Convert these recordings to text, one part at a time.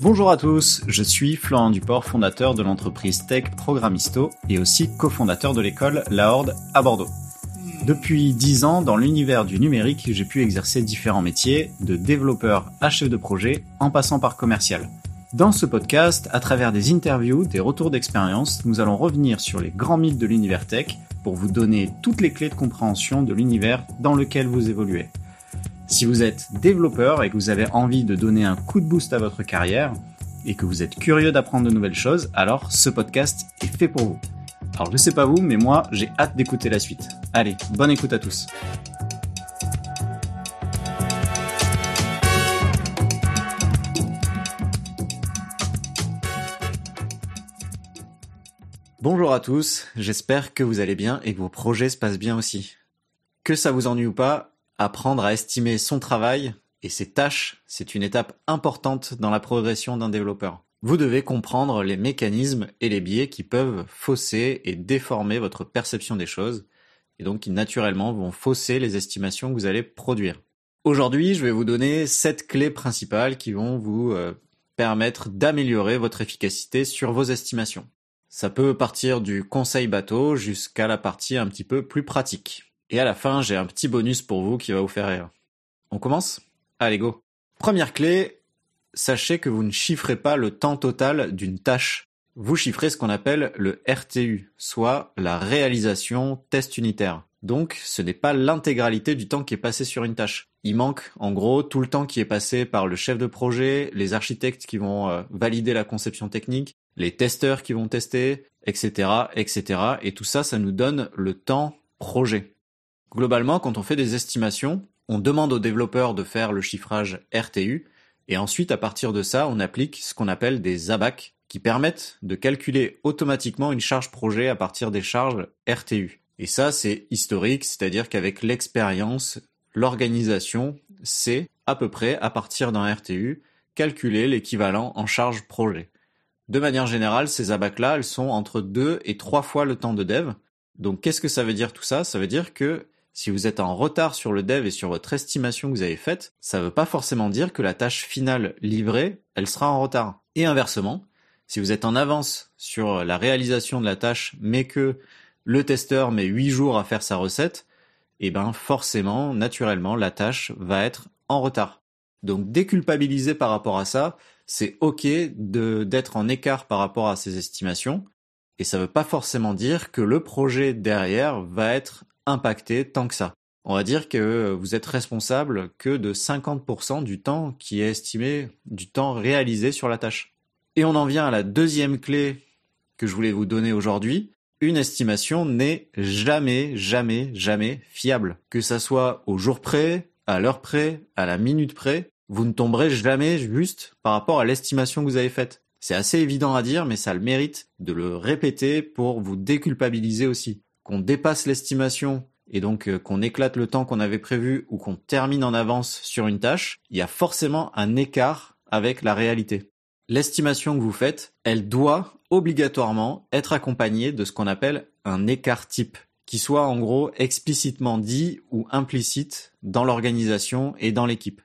Bonjour à tous, je suis Florent Duport, fondateur de l'entreprise Tech Programmisto et aussi cofondateur de l'école La Horde à Bordeaux. Depuis 10 ans, dans l'univers du numérique, j'ai pu exercer différents métiers, de développeur à chef de projet, en passant par commercial. Dans ce podcast, à travers des interviews, des retours d'expérience, nous allons revenir sur les grands mythes de l'univers tech pour vous donner toutes les clés de compréhension de l'univers dans lequel vous évoluez. Si vous êtes développeur et que vous avez envie de donner un coup de boost à votre carrière et que vous êtes curieux d'apprendre de nouvelles choses, alors ce podcast est fait pour vous. Alors je sais pas vous, mais moi j'ai hâte d'écouter la suite. Allez, bonne écoute à tous. Bonjour à tous, j'espère que vous allez bien et que vos projets se passent bien aussi. Que ça vous ennuie ou pas, apprendre à estimer son travail et ses tâches, c'est une étape importante dans la progression d'un développeur. Vous devez comprendre les mécanismes et les biais qui peuvent fausser et déformer votre perception des choses, et donc qui naturellement vont fausser les estimations que vous allez produire. Aujourd'hui, je vais vous donner sept clés principales qui vont vous euh, permettre d'améliorer votre efficacité sur vos estimations. Ça peut partir du conseil bateau jusqu'à la partie un petit peu plus pratique. Et à la fin, j'ai un petit bonus pour vous qui va vous faire rire. On commence? Allez, go Première clé, sachez que vous ne chiffrez pas le temps total d'une tâche. Vous chiffrez ce qu'on appelle le RTU, soit la réalisation test unitaire. Donc, ce n'est pas l'intégralité du temps qui est passé sur une tâche. Il manque, en gros, tout le temps qui est passé par le chef de projet, les architectes qui vont euh, valider la conception technique, les testeurs qui vont tester, etc., etc. Et tout ça, ça nous donne le temps projet. Globalement, quand on fait des estimations, on demande aux développeurs de faire le chiffrage RTU, et ensuite, à partir de ça, on applique ce qu'on appelle des ABAC, qui permettent de calculer automatiquement une charge projet à partir des charges RTU. Et ça, c'est historique, c'est-à-dire qu'avec l'expérience, l'organisation sait à peu près, à partir d'un RTU, calculer l'équivalent en charge projet. De manière générale, ces abacs-là, elles sont entre deux et trois fois le temps de dev. Donc, qu'est-ce que ça veut dire tout ça? Ça veut dire que si vous êtes en retard sur le dev et sur votre estimation que vous avez faite, ça ne veut pas forcément dire que la tâche finale livrée, elle sera en retard. Et inversement, si vous êtes en avance sur la réalisation de la tâche, mais que le testeur met 8 jours à faire sa recette, eh ben forcément, naturellement, la tâche va être en retard. Donc déculpabiliser par rapport à ça, c'est ok d'être en écart par rapport à ces estimations, et ça veut pas forcément dire que le projet derrière va être impacté tant que ça. On va dire que vous êtes responsable que de 50% du temps qui est estimé, du temps réalisé sur la tâche. Et on en vient à la deuxième clé que je voulais vous donner aujourd'hui. Une estimation n'est jamais, jamais, jamais fiable. Que ça soit au jour près, à l'heure près, à la minute près, vous ne tomberez jamais juste par rapport à l'estimation que vous avez faite. C'est assez évident à dire, mais ça le mérite de le répéter pour vous déculpabiliser aussi. Qu'on dépasse l'estimation et donc euh, qu'on éclate le temps qu'on avait prévu ou qu'on termine en avance sur une tâche, il y a forcément un écart avec la réalité. L'estimation que vous faites, elle doit obligatoirement être accompagnée de ce qu'on appelle un écart type, qui soit en gros explicitement dit ou implicite dans l'organisation et dans l'équipe.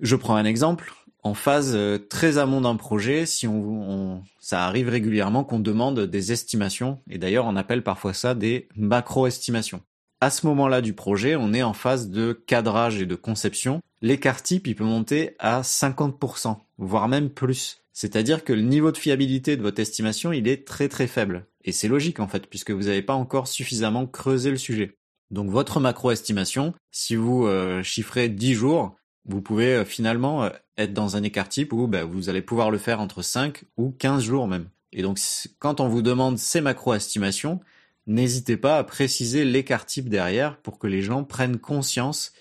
Je prends un exemple. En phase euh, très amont d'un projet, si on, ça arrive régulièrement qu'on demande des estimations, et d'ailleurs on appelle parfois ça des macro-estimations. À ce moment-là du projet, on est en phase de cadrage et de conception. L'écart type, il peut monter à 50%, voire même plus. C'est-à-dire que le niveau de fiabilité de votre estimation, il est très très faible. Et c'est logique en fait, puisque vous n'avez pas encore suffisamment creusé le sujet. Donc votre macro-estimation, si vous euh, chiffrez 10 jours, vous pouvez euh, finalement euh, être dans un écart type où bah, vous allez pouvoir le faire entre 5 ou 15 jours même. Et donc quand on vous demande ces macro-estimations, n'hésitez pas à préciser l'écart type derrière pour que les gens prennent conscience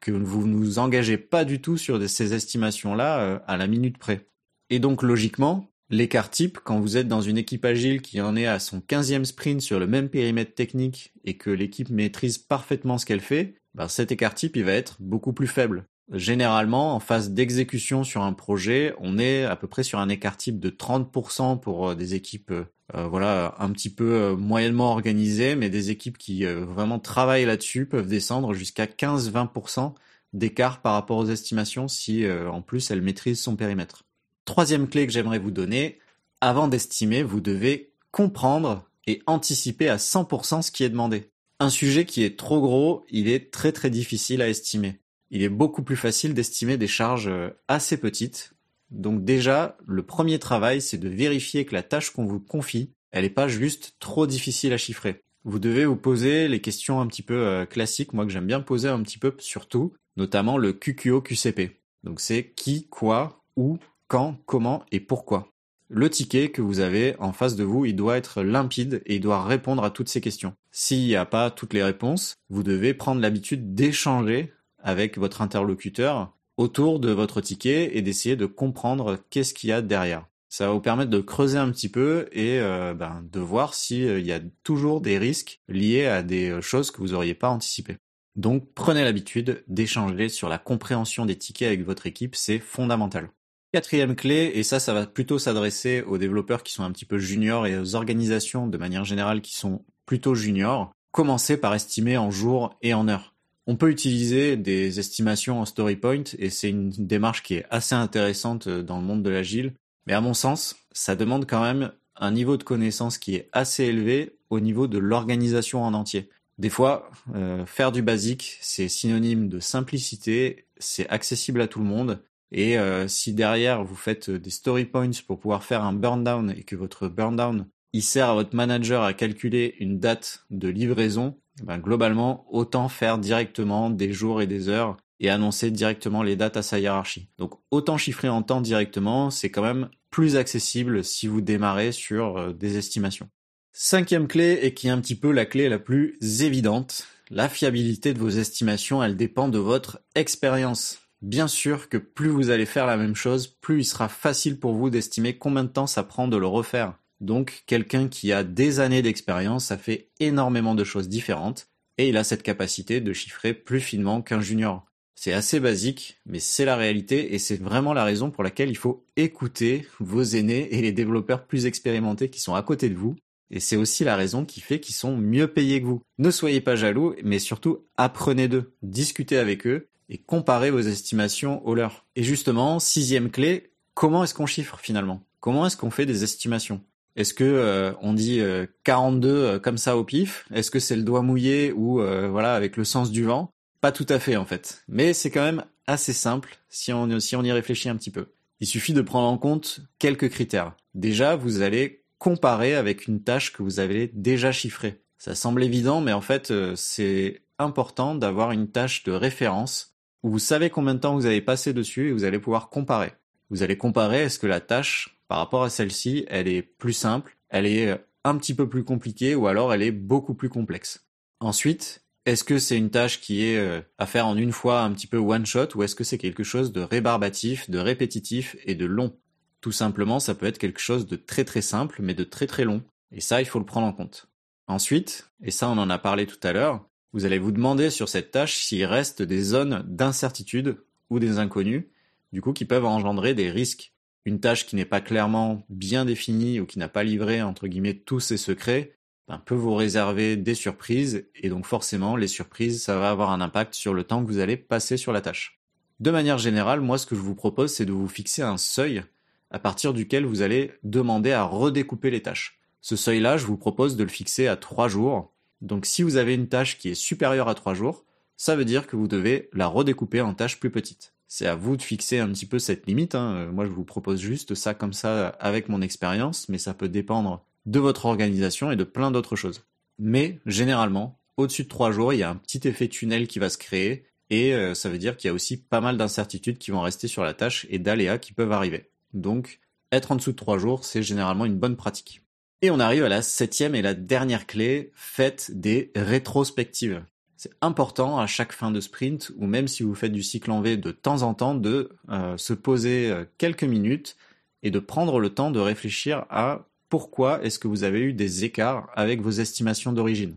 que vous ne vous engagez pas du tout sur ces estimations-là euh, à la minute près. Et donc logiquement, l'écart type, quand vous êtes dans une équipe agile qui en est à son 15e sprint sur le même périmètre technique et que l'équipe maîtrise parfaitement ce qu'elle fait, ben cet écart type il va être beaucoup plus faible. Généralement, en phase d'exécution sur un projet, on est à peu près sur un écart type de 30% pour euh, des équipes euh, voilà un petit peu euh, moyennement organisées, mais des équipes qui vraiment travaillent là-dessus peuvent descendre jusqu'à 15-20% d'écart par rapport aux estimations si en plus elles maîtrisent son périmètre. Troisième clé que j'aimerais vous donner, avant d'estimer, vous devez comprendre et anticiper à 100% ce qui est demandé. Un sujet qui est trop gros, il est très très difficile à estimer. Il est beaucoup plus facile d'estimer des charges euh, assez petites. Donc déjà, le premier travail, c'est de vérifier que la tâche qu'on vous confie, elle n'est pas juste trop difficile à chiffrer. Vous devez vous poser les questions un petit peu euh, classiques, moi que j'aime bien poser un petit peu surtout, notamment le QQO QCP. Donc c'est qui, quoi, où, quand, comment et pourquoi. Le ticket que vous avez en face de vous, il doit être limpide et il doit répondre à toutes ces questions. S'il n'y a pas toutes les réponses, vous devez prendre l'habitude d'échanger avec votre interlocuteur autour de votre ticket et d'essayer de comprendre qu'est-ce qu'il y a derrière. Ça va vous permettre de creuser un petit peu et euh, ben, de voir s'il euh, y a toujours des risques liés à des euh, choses que vous n'auriez pas anticipées. Donc prenez l'habitude d'échanger sur la compréhension des tickets avec votre équipe, c'est fondamental. Quatrième clé, et ça, ça va plutôt s'adresser aux développeurs qui sont un petit peu juniors et aux organisations de manière générale qui sont plutôt juniors, commencez par estimer en jours et en heures. On peut utiliser des estimations en story point et c'est une démarche qui est assez intéressante dans le monde de l'agile, mais à mon sens, ça demande quand même un niveau de connaissance qui est assez élevé au niveau de l'organisation en entier. Des fois, euh, faire du basique, c'est synonyme de simplicité, c'est accessible à tout le monde, et euh, si derrière vous faites euh, des story points pour pouvoir faire un burn down et que votre burn down il sert à votre manager à calculer une date de livraison, ben globalement autant faire directement des jours et des heures et annoncer directement les dates à sa hiérarchie. Donc autant chiffrer en temps directement, c'est quand même plus accessible si vous démarrez sur euh, des estimations. Cinquième clé, et qui est un petit peu la clé la plus évidente, la fiabilité de vos estimations, elle dépend de votre expérience. Bien sûr que plus vous allez faire la même chose, plus il sera facile pour vous d'estimer combien de temps ça prend de le refaire. Donc quelqu'un qui a des années d'expérience, ça fait énormément de choses différentes, et il a cette capacité de chiffrer plus finement qu'un junior. C'est assez basique, mais c'est la réalité, et c'est vraiment la raison pour laquelle il faut écouter vos aînés et les développeurs plus expérimentés qui sont à côté de vous, et c'est aussi la raison qui fait qu'ils sont mieux payés que vous. Ne soyez pas jaloux, mais surtout apprenez d'eux, discutez avec eux, et comparez vos estimations aux leurs. Et justement, sixième clé, comment est-ce qu'on chiffre finalement? Comment est-ce qu'on fait des estimations? Est-ce que euh, on dit 42 euh, euh, comme ça au pif Est-ce que c'est le doigt mouillé ou voilà avec le sens du vent? Pas tout à fait en fait, mais c'est quand même assez simple si on si on y réfléchit un petit peu. Il suffit de prendre en compte quelques critères. Déjà, vous allez comparer avec une tâche que vous avez déjà chiffrée. Ça semble évident, mais en fait, c'est important d'avoir une tâche de référence où vous savez combien de temps vous avez passé dessus et vous allez pouvoir comparer. Vous allez comparer est-ce que la tâche, par rapport à celle-ci, elle est plus simple, elle est un petit peu plus compliquée ou alors elle est beaucoup plus complexe. Ensuite, est-ce que c'est une tâche qui est euh, à faire en une fois un petit peu one shot ou est-ce que c'est quelque chose de rébarbatif, de répétitif et de long? Tout simplement, ça peut être quelque chose de très très simple mais de très très long. Et ça, il faut le prendre en compte. Ensuite, et ça on en a parlé tout à l'heure, vous allez vous demander sur cette tâche s'il reste des zones d'incertitude ou des inconnus, du coup qui peuvent engendrer des risques. Une tâche qui n'est pas clairement bien définie ou qui n'a pas livré entre guillemets tous ses secrets, ben, peut vous réserver des surprises et donc forcément les surprises ça va avoir un impact sur le temps que vous allez passer sur la tâche. De manière générale, moi ce que je vous propose c'est de vous fixer un seuil à partir duquel vous allez demander à redécouper les tâches. Ce seuil-là, je vous propose de le fixer à trois jours donc si vous avez une tâche qui est supérieure à 3 jours, ça veut dire que vous devez la redécouper en tâches plus petites. C'est à vous de fixer un petit peu cette limite. Hein. Euh, moi, je vous propose juste ça comme ça avec mon expérience, mais ça peut dépendre de votre organisation et de plein d'autres choses. Mais généralement, au-dessus de 3 jours, il y a un petit effet tunnel qui va se créer, et euh, ça veut dire qu'il y a aussi pas mal d'incertitudes qui vont rester sur la tâche et d'aléas qui peuvent arriver. Donc, être en dessous de 3 jours, c'est généralement une bonne pratique. Et on arrive à la septième et la dernière clé, faites des rétrospectives. C'est important à chaque fin de sprint, ou même si vous faites du cycle en V de temps en temps, de euh, se poser euh, quelques minutes et de prendre le temps de réfléchir à pourquoi est-ce que vous avez eu des écarts avec vos estimations d'origine.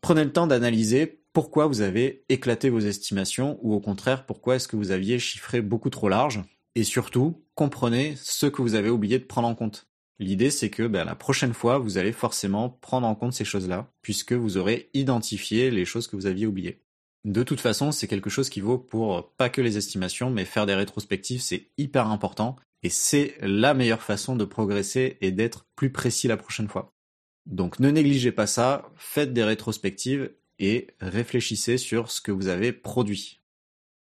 Prenez le temps d'analyser pourquoi vous avez éclaté vos estimations ou au contraire pourquoi est-ce que vous aviez chiffré beaucoup trop large et surtout comprenez ce que vous avez oublié de prendre en compte. L'idée, c'est que ben, la prochaine fois, vous allez forcément prendre en compte ces choses-là, puisque vous aurez identifié les choses que vous aviez oubliées. De toute façon, c'est quelque chose qui vaut pour pas que les estimations, mais faire des rétrospectives, c'est hyper important. et c'est la meilleure façon de progresser et d'être plus précis la prochaine fois. Donc ne négligez pas ça, faites des rétrospectives et réfléchissez sur ce que vous avez produit.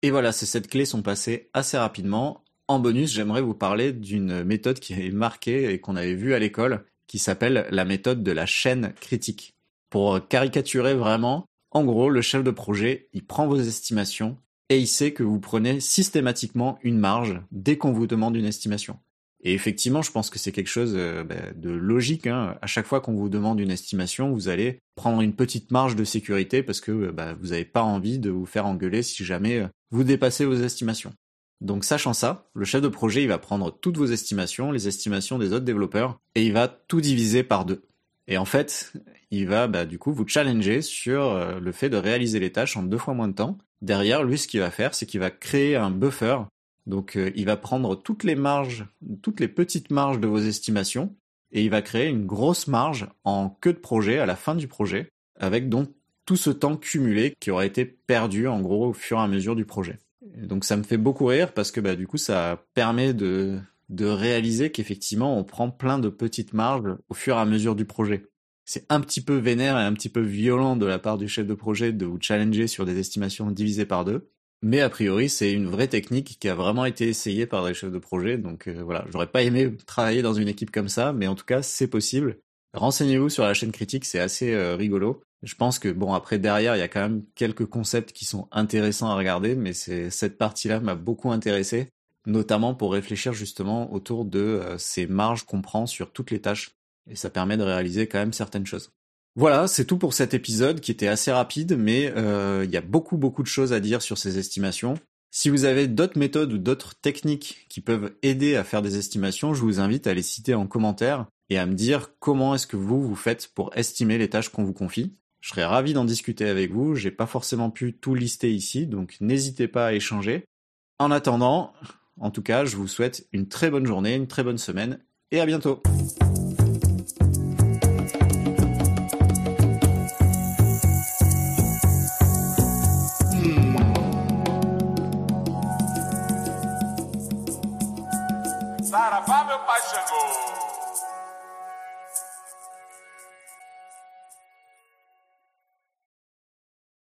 Et voilà, ces sept clés sont passées assez rapidement. En bonus, j'aimerais vous parler d'une méthode qui est marquée et qu'on avait vue à l'école, qui s'appelle la méthode de la chaîne critique. Pour caricaturer vraiment, en gros, le chef de projet, il prend vos estimations et il sait que vous prenez systématiquement une marge dès qu'on vous demande une estimation. Et effectivement, je pense que c'est quelque chose euh, bah, de logique. Hein. À chaque fois qu'on vous demande une estimation, vous allez prendre une petite marge de sécurité parce que bah, vous n'avez pas envie de vous faire engueuler si jamais euh, vous dépassez vos estimations. Donc sachant ça, le chef de projet il va prendre toutes vos estimations, les estimations des autres développeurs, et il va tout diviser par deux. Et en fait, il va bah, du coup vous challenger sur euh, le fait de réaliser les tâches en deux fois moins de temps. Derrière, lui, ce qu'il va faire, c'est qu'il va créer un buffer donc euh, il va prendre toutes les marges, toutes les petites marges de vos estimations, et il va créer une grosse marge en queue de projet à la fin du projet, avec donc tout ce temps cumulé qui aura été perdu en gros au fur et à mesure du projet. Donc ça me fait beaucoup rire parce que bah, du coup ça permet de, de réaliser qu'effectivement on prend plein de petites marges au fur et à mesure du projet. C'est un petit peu vénère et un petit peu violent de la part du chef de projet de vous challenger sur des estimations divisées par deux. Mais a priori, c'est une vraie technique qui a vraiment été essayée par des chefs de projet. Donc euh, voilà, j'aurais pas aimé travailler dans une équipe comme ça, mais en tout cas, c'est possible. Renseignez-vous sur la chaîne critique, c'est assez euh, rigolo. Je pense que bon après derrière, il y a quand même quelques concepts qui sont intéressants à regarder, mais c'est cette partie-là m'a beaucoup intéressé, notamment pour réfléchir justement autour de euh, ces marges qu'on prend sur toutes les tâches. Et ça permet de réaliser quand même certaines choses. Voilà, c'est tout pour cet épisode qui était assez rapide, mais euh, il y a beaucoup beaucoup de choses à dire sur ces estimations. Si vous avez d'autres méthodes ou d'autres techniques qui peuvent aider à faire des estimations, je vous invite à les citer en commentaire et à me dire comment est-ce que vous vous faites pour estimer les tâches qu'on vous confie. Je serais ravi d'en discuter avec vous, j'ai pas forcément pu tout lister ici, donc n'hésitez pas à échanger. En attendant, en tout cas, je vous souhaite une très bonne journée, une très bonne semaine et à bientôt.